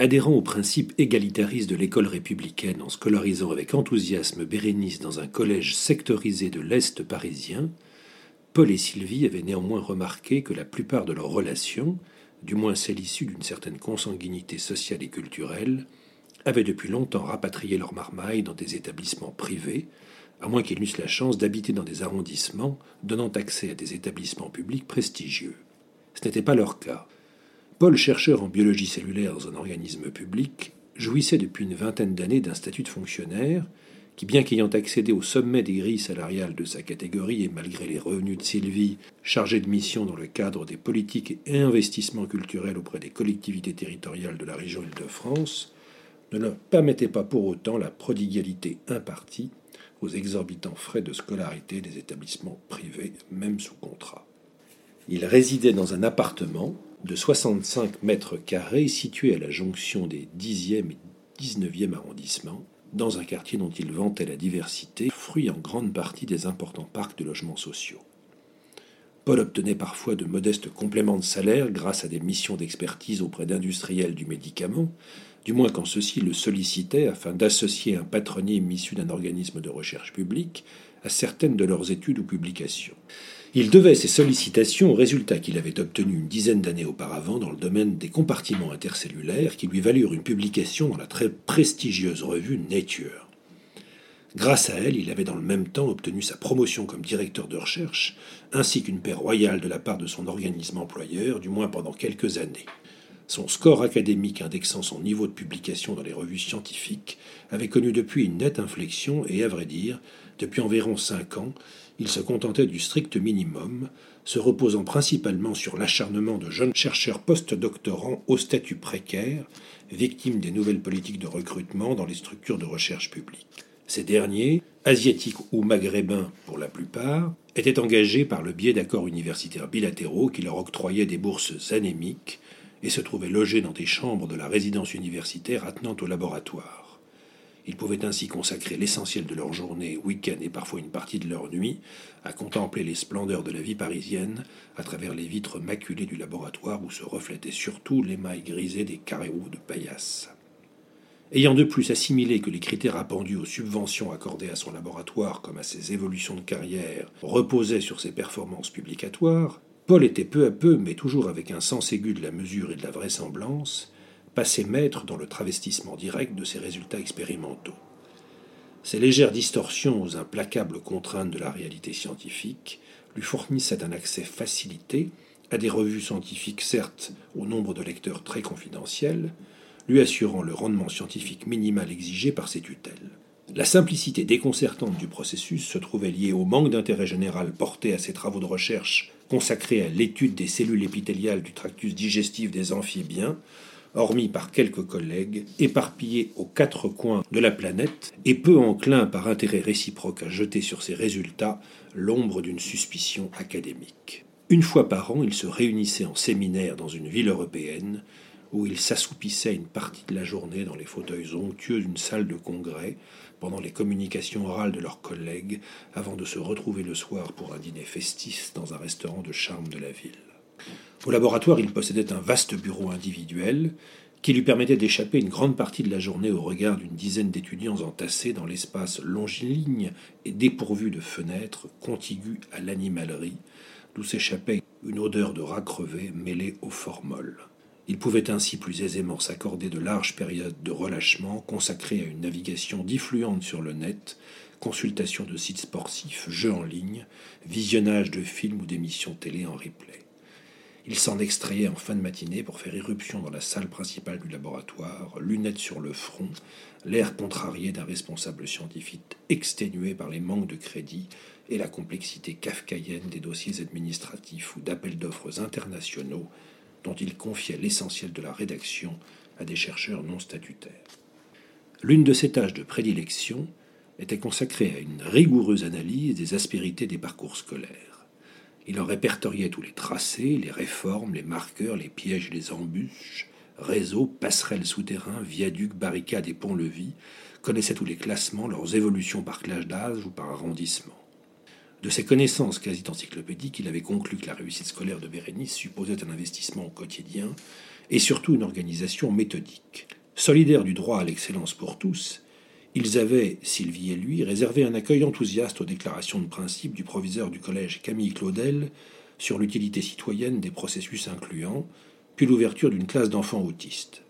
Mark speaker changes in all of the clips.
Speaker 1: Adhérant au principe égalitariste de l'école républicaine en scolarisant avec enthousiasme Bérénice dans un collège sectorisé de l'Est parisien, Paul et Sylvie avaient néanmoins remarqué que la plupart de leurs relations, du moins celles issues d'une certaine consanguinité sociale et culturelle, avaient depuis longtemps rapatrié leur marmaille dans des établissements privés, à moins qu'ils n'eussent la chance d'habiter dans des arrondissements donnant accès à des établissements publics prestigieux. Ce n'était pas leur cas. Paul, chercheur en biologie cellulaire dans un organisme public, jouissait depuis une vingtaine d'années d'un statut de fonctionnaire qui, bien qu'ayant accédé au sommet des grilles salariales de sa catégorie et malgré les revenus de Sylvie, chargé de mission dans le cadre des politiques et investissements culturels auprès des collectivités territoriales de la région Île-de-France, ne leur permettait pas pour autant la prodigalité impartie aux exorbitants frais de scolarité des établissements privés, même sous contrat. Il résidait dans un appartement de 65 mètres carrés situé à la jonction des 10e et 19e arrondissements, dans un quartier dont il vantait la diversité, fruit en grande partie des importants parcs de logements sociaux. Paul obtenait parfois de modestes compléments de salaire grâce à des missions d'expertise auprès d'industriels du médicament, du moins quand ceux-ci le sollicitaient afin d'associer un patronyme issu d'un organisme de recherche publique à certaines de leurs études ou publications. Il devait ces sollicitations aux résultats qu'il avait obtenus une dizaine d'années auparavant dans le domaine des compartiments intercellulaires qui lui valurent une publication dans la très prestigieuse revue Nature. Grâce à elle, il avait dans le même temps obtenu sa promotion comme directeur de recherche, ainsi qu'une paix royale de la part de son organisme employeur, du moins pendant quelques années. Son score académique indexant son niveau de publication dans les revues scientifiques avait connu depuis une nette inflexion et, à vrai dire, depuis environ cinq ans, il se contentait du strict minimum, se reposant principalement sur l'acharnement de jeunes chercheurs post-doctorants au statut précaire, victimes des nouvelles politiques de recrutement dans les structures de recherche publiques. Ces derniers, asiatiques ou maghrébins pour la plupart, étaient engagés par le biais d'accords universitaires bilatéraux qui leur octroyaient des bourses anémiques et se trouvaient logés dans des chambres de la résidence universitaire attenant au laboratoire. Ils pouvaient ainsi consacrer l'essentiel de leur journée, week-end et parfois une partie de leur nuit à contempler les splendeurs de la vie parisienne à travers les vitres maculées du laboratoire où se reflétaient surtout l'émail grisé des carreaux de paillasse. Ayant de plus assimilé que les critères appendus aux subventions accordées à son laboratoire comme à ses évolutions de carrière reposaient sur ses performances publicatoires, Paul était peu à peu, mais toujours avec un sens aigu de la mesure et de la vraisemblance, passé maître dans le travestissement direct de ses résultats expérimentaux. Ces légères distorsions aux implacables contraintes de la réalité scientifique lui fournissaient un accès facilité à des revues scientifiques certes au nombre de lecteurs très confidentiels, lui assurant le rendement scientifique minimal exigé par ses tutelles. La simplicité déconcertante du processus se trouvait liée au manque d'intérêt général porté à ses travaux de recherche consacrés à l'étude des cellules épithéliales du tractus digestif des amphibiens, hormis par quelques collègues, éparpillés aux quatre coins de la planète, et peu enclins par intérêt réciproque à jeter sur ces résultats l'ombre d'une suspicion académique. Une fois par an, ils se réunissaient en séminaire dans une ville européenne, où ils s'assoupissaient une partie de la journée dans les fauteuils onctueux d'une salle de congrès, pendant les communications orales de leurs collègues, avant de se retrouver le soir pour un dîner festif dans un restaurant de charme de la ville. Au laboratoire, il possédait un vaste bureau individuel qui lui permettait d'échapper une grande partie de la journée au regard d'une dizaine d'étudiants entassés dans l'espace longiligne et dépourvu de fenêtres contiguës à l'animalerie, d'où s'échappait une odeur de rat crevé mêlée aux formol. Il pouvait ainsi plus aisément s'accorder de larges périodes de relâchement consacrées à une navigation diffluente sur le net, consultation de sites sportifs, jeux en ligne, visionnage de films ou d'émissions télé en replay. Il s'en extrayait en fin de matinée pour faire irruption dans la salle principale du laboratoire, lunettes sur le front, l'air contrarié d'un responsable scientifique exténué par les manques de crédit et la complexité kafkaïenne des dossiers administratifs ou d'appels d'offres internationaux dont il confiait l'essentiel de la rédaction à des chercheurs non statutaires. L'une de ses tâches de prédilection était consacrée à une rigoureuse analyse des aspérités des parcours scolaires. Il en répertoriait tous les tracés, les réformes, les marqueurs, les pièges, les embûches, réseaux, passerelles souterrains, viaducs, barricades et ponts-levis, connaissait tous les classements, leurs évolutions par classe d'âge ou par arrondissement. De ses connaissances quasi encyclopédiques, il avait conclu que la réussite scolaire de Bérénice supposait un investissement quotidien et surtout une organisation méthodique. Solidaires du droit à l'excellence pour tous, ils avaient, Sylvie et lui, réservé un accueil enthousiaste aux déclarations de principe du proviseur du collège Camille Claudel sur l'utilité citoyenne des processus incluants, puis l'ouverture d'une classe d'enfants autistes.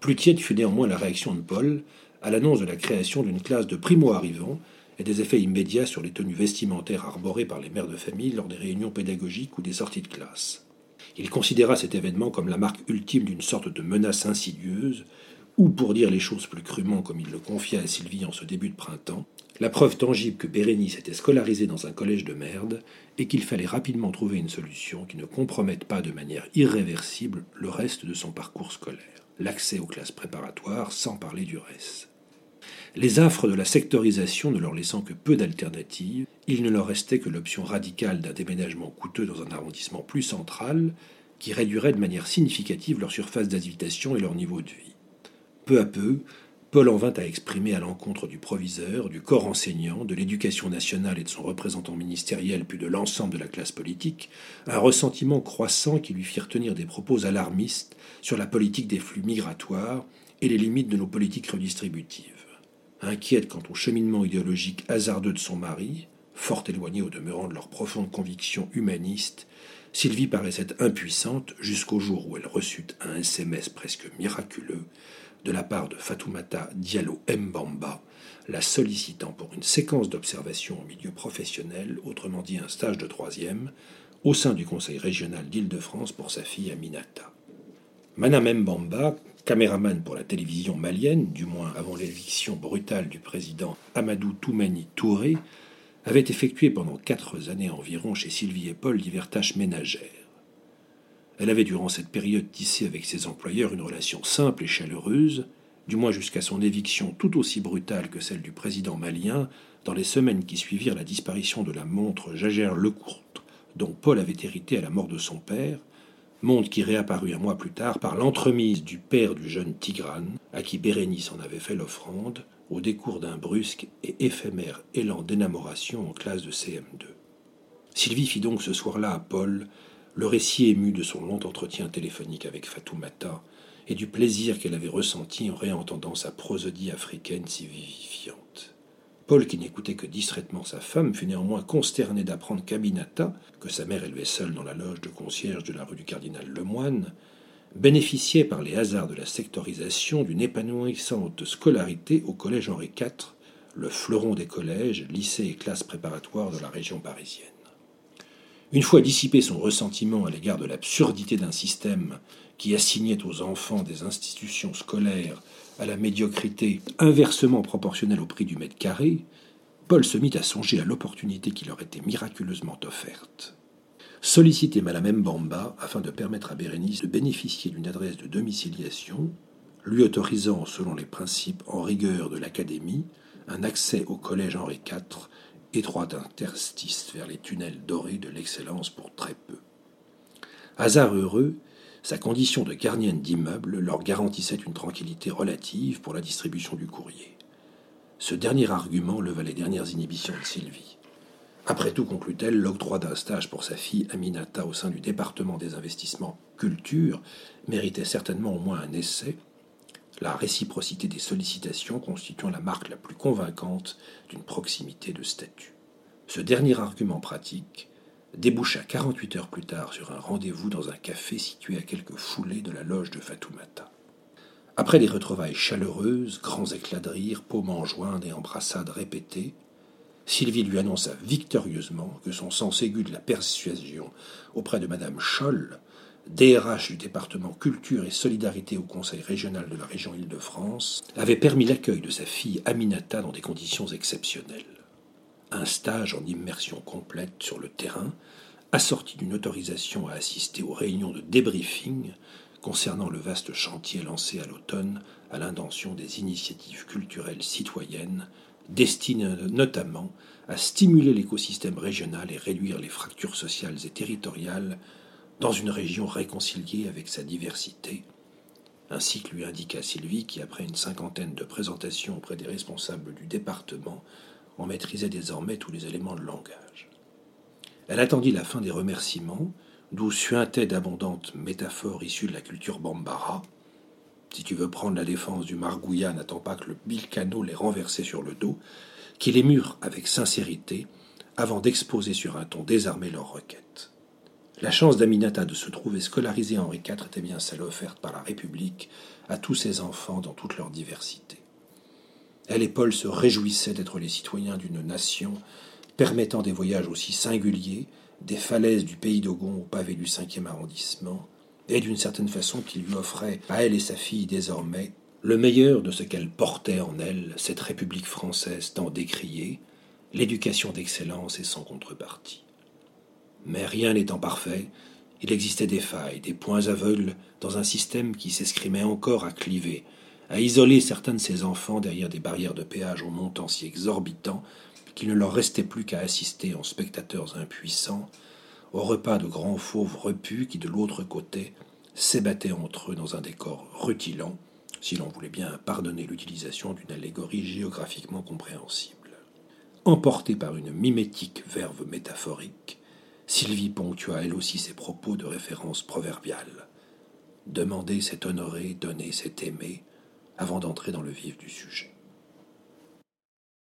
Speaker 1: Plus tiède fut néanmoins la réaction de Paul à l'annonce de la création d'une classe de primo-arrivants et des effets immédiats sur les tenues vestimentaires arborées par les mères de famille lors des réunions pédagogiques ou des sorties de classe. Il considéra cet événement comme la marque ultime d'une sorte de menace insidieuse, ou pour dire les choses plus crûment comme il le confia à Sylvie en ce début de printemps, la preuve tangible que Bérénice était scolarisée dans un collège de merde et qu'il fallait rapidement trouver une solution qui ne compromette pas de manière irréversible le reste de son parcours scolaire, l'accès aux classes préparatoires sans parler du reste. Les affres de la sectorisation ne leur laissant que peu d'alternatives, il ne leur restait que l'option radicale d'un déménagement coûteux dans un arrondissement plus central qui réduirait de manière significative leur surface d'habitation et leur niveau de vie. Peu à peu, Paul en vint à exprimer à l'encontre du proviseur, du corps enseignant, de l'éducation nationale et de son représentant ministériel, puis de l'ensemble de la classe politique, un ressentiment croissant qui lui firent tenir des propos alarmistes sur la politique des flux migratoires et les limites de nos politiques redistributives inquiète quant au cheminement idéologique hasardeux de son mari, fort éloigné au demeurant de leurs profondes convictions humanistes, Sylvie paraissait impuissante jusqu'au jour où elle reçut un SMS presque miraculeux de la part de Fatoumata Diallo Mbamba, la sollicitant pour une séquence d'observation au milieu professionnel, autrement dit un stage de troisième, au sein du Conseil régional d'Île-de-France pour sa fille Aminata. Madame Mbamba, caméraman pour la télévision malienne, du moins avant l'éviction brutale du président Amadou Toumani Touré, avait effectué pendant quatre années environ chez Sylvie et Paul diverses tâches ménagères. Elle avait durant cette période tissé avec ses employeurs une relation simple et chaleureuse, du moins jusqu'à son éviction tout aussi brutale que celle du président malien dans les semaines qui suivirent la disparition de la montre Jagère Lecourte, dont Paul avait hérité à la mort de son père, monde qui réapparut un mois plus tard par l'entremise du père du jeune Tigrane, à qui Bérénice en avait fait l'offrande, au décours d'un brusque et éphémère élan d'énamoration en classe de CM2. Sylvie fit donc ce soir-là à Paul le récit ému de son long entretien téléphonique avec Fatoumata et du plaisir qu'elle avait ressenti en réentendant sa prosodie africaine si vivifiante. Paul, qui n'écoutait que distraitement sa femme, fut néanmoins consterné d'apprendre qu'Aminata, que sa mère élevait seule dans la loge de concierge de la rue du Cardinal Lemoine, bénéficiait par les hasards de la sectorisation d'une épanouissante scolarité au collège Henri IV, le fleuron des collèges, lycées et classes préparatoires de la région parisienne. Une fois dissipé son ressentiment à l'égard de l'absurdité d'un système qui assignait aux enfants des institutions scolaires à la médiocrité inversement proportionnelle au prix du mètre carré, Paul se mit à songer à l'opportunité qui leur était miraculeusement offerte. Solliciter Madame Mbamba afin de permettre à Bérénice de bénéficier d'une adresse de domiciliation, lui autorisant, selon les principes en rigueur de l'Académie, un accès au collège Henri IV, étroit interstice vers les tunnels dorés de l'excellence pour très peu. Hasard heureux, sa condition de gardienne d'immeuble leur garantissait une tranquillité relative pour la distribution du courrier. Ce dernier argument leva les dernières inhibitions de Sylvie. Après tout, conclut-elle, l'octroi d'un stage pour sa fille Aminata au sein du département des investissements culture méritait certainement au moins un essai, la réciprocité des sollicitations constituant la marque la plus convaincante d'une proximité de statut. Ce dernier argument pratique déboucha 48 heures plus tard sur un rendez-vous dans un café situé à quelques foulées de la loge de Fatoumata. Après des retrouvailles chaleureuses, grands éclats de rire, paumes enjointes et embrassades répétées, Sylvie lui annonça victorieusement que son sens aigu de la persuasion auprès de Madame Scholl, DRH du département Culture et Solidarité au Conseil régional de la région Île-de-France, avait permis l'accueil de sa fille Aminata dans des conditions exceptionnelles un stage en immersion complète sur le terrain, assorti d'une autorisation à assister aux réunions de débriefing concernant le vaste chantier lancé à l'automne à l'intention des initiatives culturelles citoyennes, destinées notamment à stimuler l'écosystème régional et réduire les fractures sociales et territoriales dans une région réconciliée avec sa diversité, ainsi que lui indiqua Sylvie qui, après une cinquantaine de présentations auprès des responsables du département, on maîtrisait désormais tous les éléments de langage. Elle attendit la fin des remerciements, d'où suintaient d'abondantes métaphores issues de la culture bambara. Si tu veux prendre la défense du Margouillat, n'attends pas que le Bilcano les renversé sur le dos, qui les mure avec sincérité avant d'exposer sur un ton désarmé leurs requêtes. La chance d'Aminata de se trouver scolarisée Henri IV était bien celle offerte par la République à tous ses enfants dans toute leur diversité. Elle et Paul se réjouissaient d'être les citoyens d'une nation permettant des voyages aussi singuliers, des falaises du pays d'Ogon au pavé du 5e arrondissement, et d'une certaine façon qui lui offrait à elle et sa fille désormais le meilleur de ce qu'elle portait en elle, cette République française tant décriée, l'éducation d'excellence et sans contrepartie. Mais rien n'étant parfait, il existait des failles, des points aveugles dans un système qui s'escrimait encore à cliver, à isoler certains de ses enfants derrière des barrières de péage aux montants si exorbitants qu'il ne leur restait plus qu'à assister en spectateurs impuissants au repas de grands fauves repus qui, de l'autre côté, s'ébattaient entre eux dans un décor rutilant, si l'on voulait bien pardonner l'utilisation d'une allégorie géographiquement compréhensible. Emportée par une mimétique verve métaphorique, Sylvie ponctua elle aussi ses propos de référence proverbiale. Demander, c'est honorer, donner, c'est aimer, avant d'entrer dans le vif du sujet.